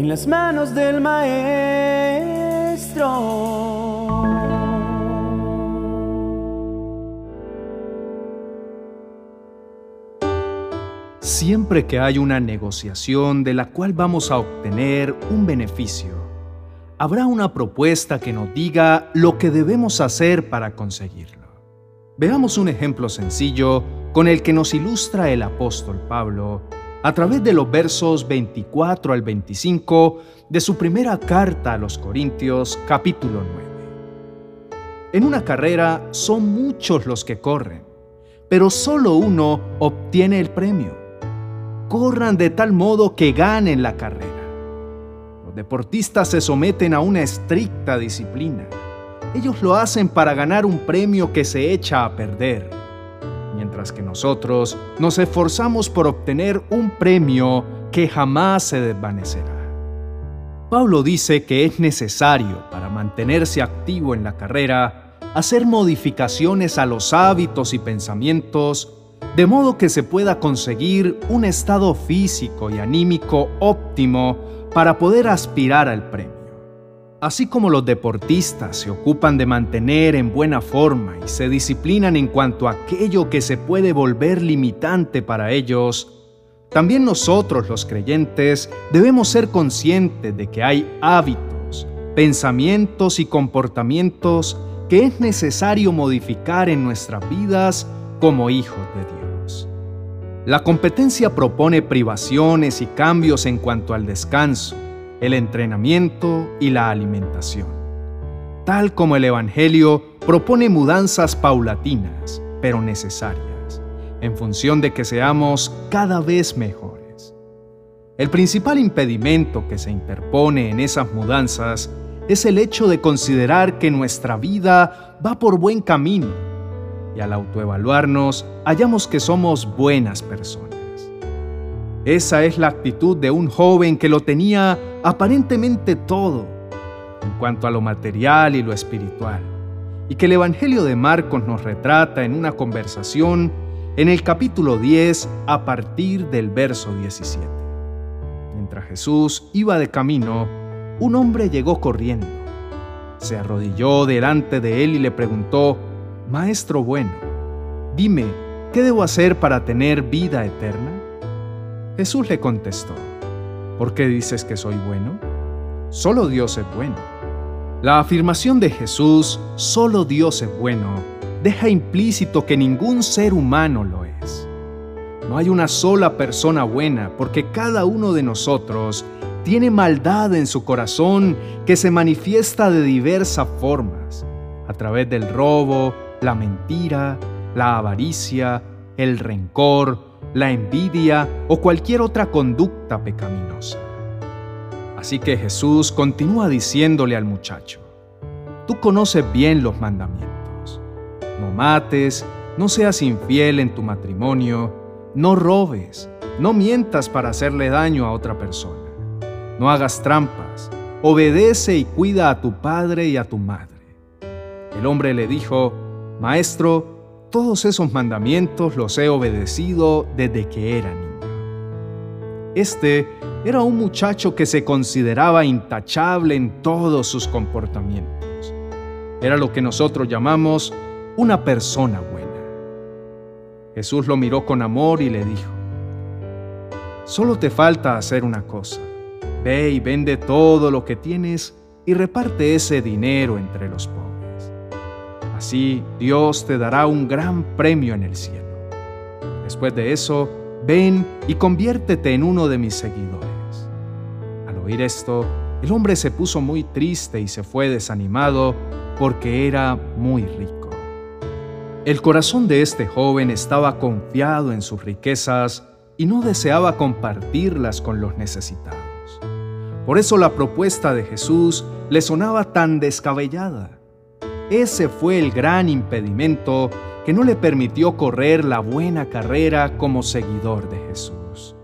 en las manos del Maestro. Siempre que hay una negociación de la cual vamos a obtener un beneficio, habrá una propuesta que nos diga lo que debemos hacer para conseguirlo. Veamos un ejemplo sencillo con el que nos ilustra el apóstol Pablo a través de los versos 24 al 25 de su primera carta a los Corintios capítulo 9. En una carrera son muchos los que corren, pero solo uno obtiene el premio. Corran de tal modo que ganen la carrera. Los deportistas se someten a una estricta disciplina. Ellos lo hacen para ganar un premio que se echa a perder mientras que nosotros nos esforzamos por obtener un premio que jamás se desvanecerá. Pablo dice que es necesario para mantenerse activo en la carrera hacer modificaciones a los hábitos y pensamientos de modo que se pueda conseguir un estado físico y anímico óptimo para poder aspirar al premio. Así como los deportistas se ocupan de mantener en buena forma y se disciplinan en cuanto a aquello que se puede volver limitante para ellos, también nosotros los creyentes debemos ser conscientes de que hay hábitos, pensamientos y comportamientos que es necesario modificar en nuestras vidas como hijos de Dios. La competencia propone privaciones y cambios en cuanto al descanso, el entrenamiento y la alimentación. Tal como el Evangelio propone mudanzas paulatinas, pero necesarias, en función de que seamos cada vez mejores. El principal impedimento que se interpone en esas mudanzas es el hecho de considerar que nuestra vida va por buen camino y al autoevaluarnos hallamos que somos buenas personas. Esa es la actitud de un joven que lo tenía aparentemente todo en cuanto a lo material y lo espiritual, y que el Evangelio de Marcos nos retrata en una conversación en el capítulo 10 a partir del verso 17. Mientras Jesús iba de camino, un hombre llegó corriendo. Se arrodilló delante de él y le preguntó, Maestro bueno, dime, ¿qué debo hacer para tener vida eterna? Jesús le contestó, ¿por qué dices que soy bueno? Solo Dios es bueno. La afirmación de Jesús, solo Dios es bueno, deja implícito que ningún ser humano lo es. No hay una sola persona buena porque cada uno de nosotros tiene maldad en su corazón que se manifiesta de diversas formas, a través del robo, la mentira, la avaricia, el rencor, la envidia o cualquier otra conducta pecaminosa. Así que Jesús continúa diciéndole al muchacho, tú conoces bien los mandamientos. No mates, no seas infiel en tu matrimonio, no robes, no mientas para hacerle daño a otra persona, no hagas trampas, obedece y cuida a tu padre y a tu madre. El hombre le dijo, Maestro, todos esos mandamientos los he obedecido desde que era niño. Este era un muchacho que se consideraba intachable en todos sus comportamientos. Era lo que nosotros llamamos una persona buena. Jesús lo miró con amor y le dijo, Solo te falta hacer una cosa. Ve y vende todo lo que tienes y reparte ese dinero entre los pobres. Así Dios te dará un gran premio en el cielo. Después de eso, ven y conviértete en uno de mis seguidores. Al oír esto, el hombre se puso muy triste y se fue desanimado porque era muy rico. El corazón de este joven estaba confiado en sus riquezas y no deseaba compartirlas con los necesitados. Por eso la propuesta de Jesús le sonaba tan descabellada. Ese fue el gran impedimento que no le permitió correr la buena carrera como seguidor de Jesús.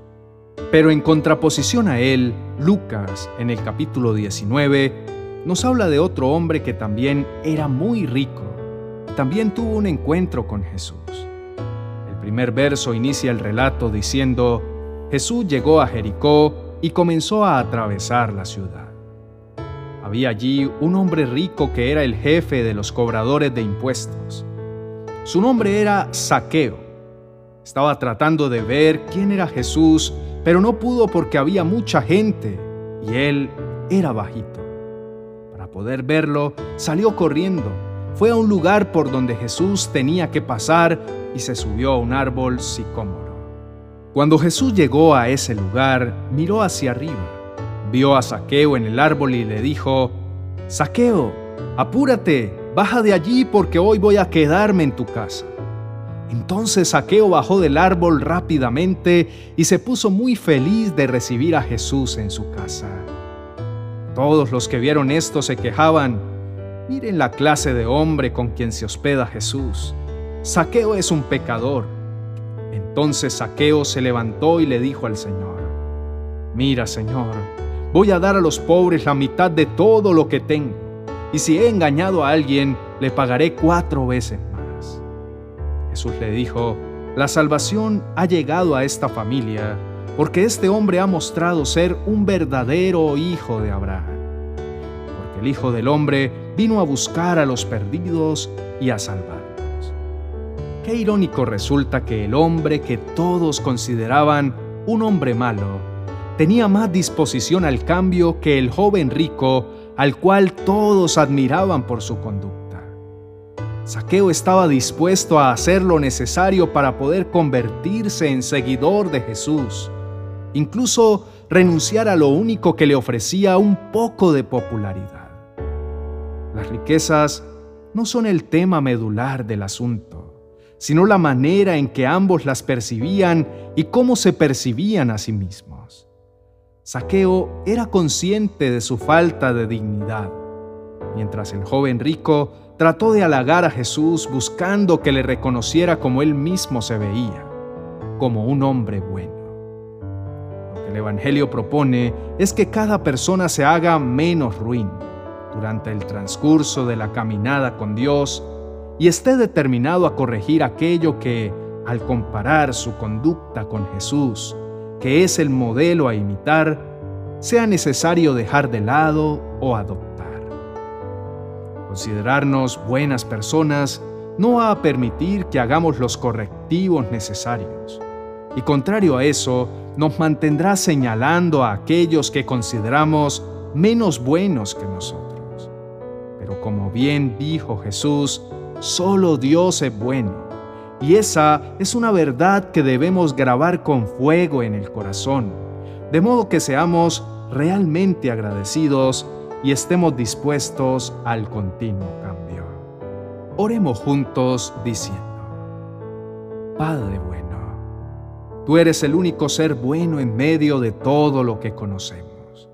Pero en contraposición a él, Lucas, en el capítulo 19, nos habla de otro hombre que también era muy rico. También tuvo un encuentro con Jesús. El primer verso inicia el relato diciendo, Jesús llegó a Jericó y comenzó a atravesar la ciudad. Había allí un hombre rico que era el jefe de los cobradores de impuestos. Su nombre era Saqueo. Estaba tratando de ver quién era Jesús, pero no pudo porque había mucha gente y él era bajito. Para poder verlo, salió corriendo, fue a un lugar por donde Jesús tenía que pasar y se subió a un árbol sicómoro. Cuando Jesús llegó a ese lugar, miró hacia arriba vio a Saqueo en el árbol y le dijo, Saqueo, apúrate, baja de allí porque hoy voy a quedarme en tu casa. Entonces Saqueo bajó del árbol rápidamente y se puso muy feliz de recibir a Jesús en su casa. Todos los que vieron esto se quejaban, miren la clase de hombre con quien se hospeda Jesús. Saqueo es un pecador. Entonces Saqueo se levantó y le dijo al Señor, Mira, Señor, voy a dar a los pobres la mitad de todo lo que tengo, y si he engañado a alguien, le pagaré cuatro veces más. Jesús le dijo, la salvación ha llegado a esta familia, porque este hombre ha mostrado ser un verdadero hijo de Abraham. Porque el Hijo del Hombre vino a buscar a los perdidos y a salvarlos. Qué irónico resulta que el hombre que todos consideraban un hombre malo, tenía más disposición al cambio que el joven rico al cual todos admiraban por su conducta. Saqueo estaba dispuesto a hacer lo necesario para poder convertirse en seguidor de Jesús, incluso renunciar a lo único que le ofrecía un poco de popularidad. Las riquezas no son el tema medular del asunto, sino la manera en que ambos las percibían y cómo se percibían a sí mismos. Saqueo era consciente de su falta de dignidad, mientras el joven rico trató de halagar a Jesús buscando que le reconociera como él mismo se veía, como un hombre bueno. Lo que el Evangelio propone es que cada persona se haga menos ruin durante el transcurso de la caminada con Dios y esté determinado a corregir aquello que, al comparar su conducta con Jesús, que es el modelo a imitar, sea necesario dejar de lado o adoptar. Considerarnos buenas personas no va a permitir que hagamos los correctivos necesarios, y contrario a eso, nos mantendrá señalando a aquellos que consideramos menos buenos que nosotros. Pero como bien dijo Jesús, solo Dios es bueno y esa es una verdad que debemos grabar con fuego en el corazón, de modo que seamos realmente agradecidos y estemos dispuestos al continuo cambio. Oremos juntos diciendo, Padre bueno, tú eres el único ser bueno en medio de todo lo que conocemos,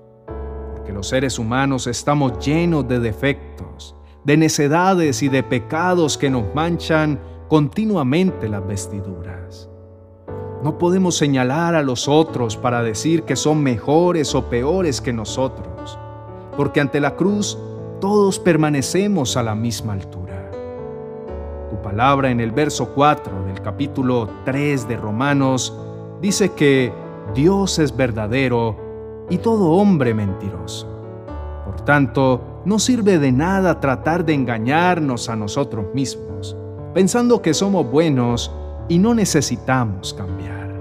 porque los seres humanos estamos llenos de defectos, de necedades y de pecados que nos manchan continuamente las vestiduras. No podemos señalar a los otros para decir que son mejores o peores que nosotros, porque ante la cruz todos permanecemos a la misma altura. Tu palabra en el verso 4 del capítulo 3 de Romanos dice que Dios es verdadero y todo hombre mentiroso. Por tanto, no sirve de nada tratar de engañarnos a nosotros mismos pensando que somos buenos y no necesitamos cambiar.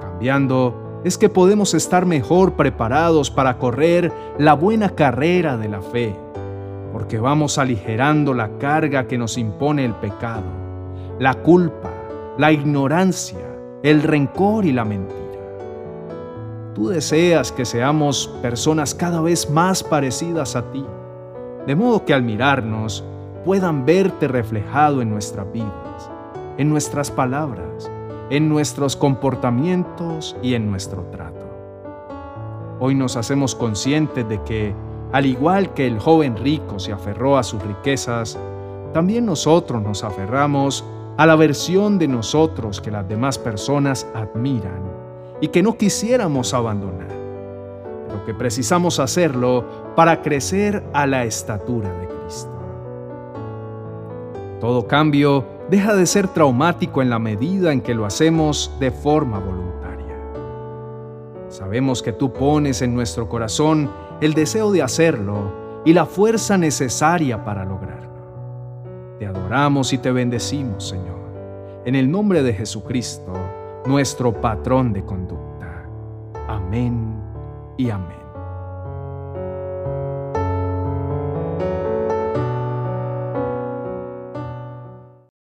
Cambiando es que podemos estar mejor preparados para correr la buena carrera de la fe, porque vamos aligerando la carga que nos impone el pecado, la culpa, la ignorancia, el rencor y la mentira. Tú deseas que seamos personas cada vez más parecidas a ti, de modo que al mirarnos puedan verte reflejado en nuestras vidas, en nuestras palabras, en nuestros comportamientos y en nuestro trato. Hoy nos hacemos conscientes de que, al igual que el joven rico se aferró a sus riquezas, también nosotros nos aferramos a la versión de nosotros que las demás personas admiran y que no quisiéramos abandonar, pero que precisamos hacerlo para crecer a la estatura de Cristo. Todo cambio deja de ser traumático en la medida en que lo hacemos de forma voluntaria. Sabemos que tú pones en nuestro corazón el deseo de hacerlo y la fuerza necesaria para lograrlo. Te adoramos y te bendecimos, Señor, en el nombre de Jesucristo, nuestro patrón de conducta. Amén y amén.